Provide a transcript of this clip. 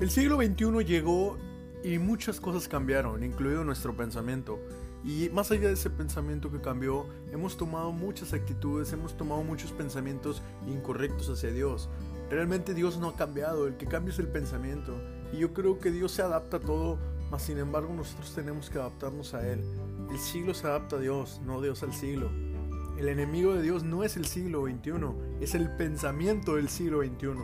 El siglo XXI llegó y muchas cosas cambiaron, incluido nuestro pensamiento. Y más allá de ese pensamiento que cambió, hemos tomado muchas actitudes, hemos tomado muchos pensamientos incorrectos hacia Dios. Realmente Dios no ha cambiado, el que cambia es el pensamiento. Y yo creo que Dios se adapta a todo, mas sin embargo nosotros tenemos que adaptarnos a Él. El siglo se adapta a Dios, no Dios al siglo. El enemigo de Dios no es el siglo XXI, es el pensamiento del siglo XXI.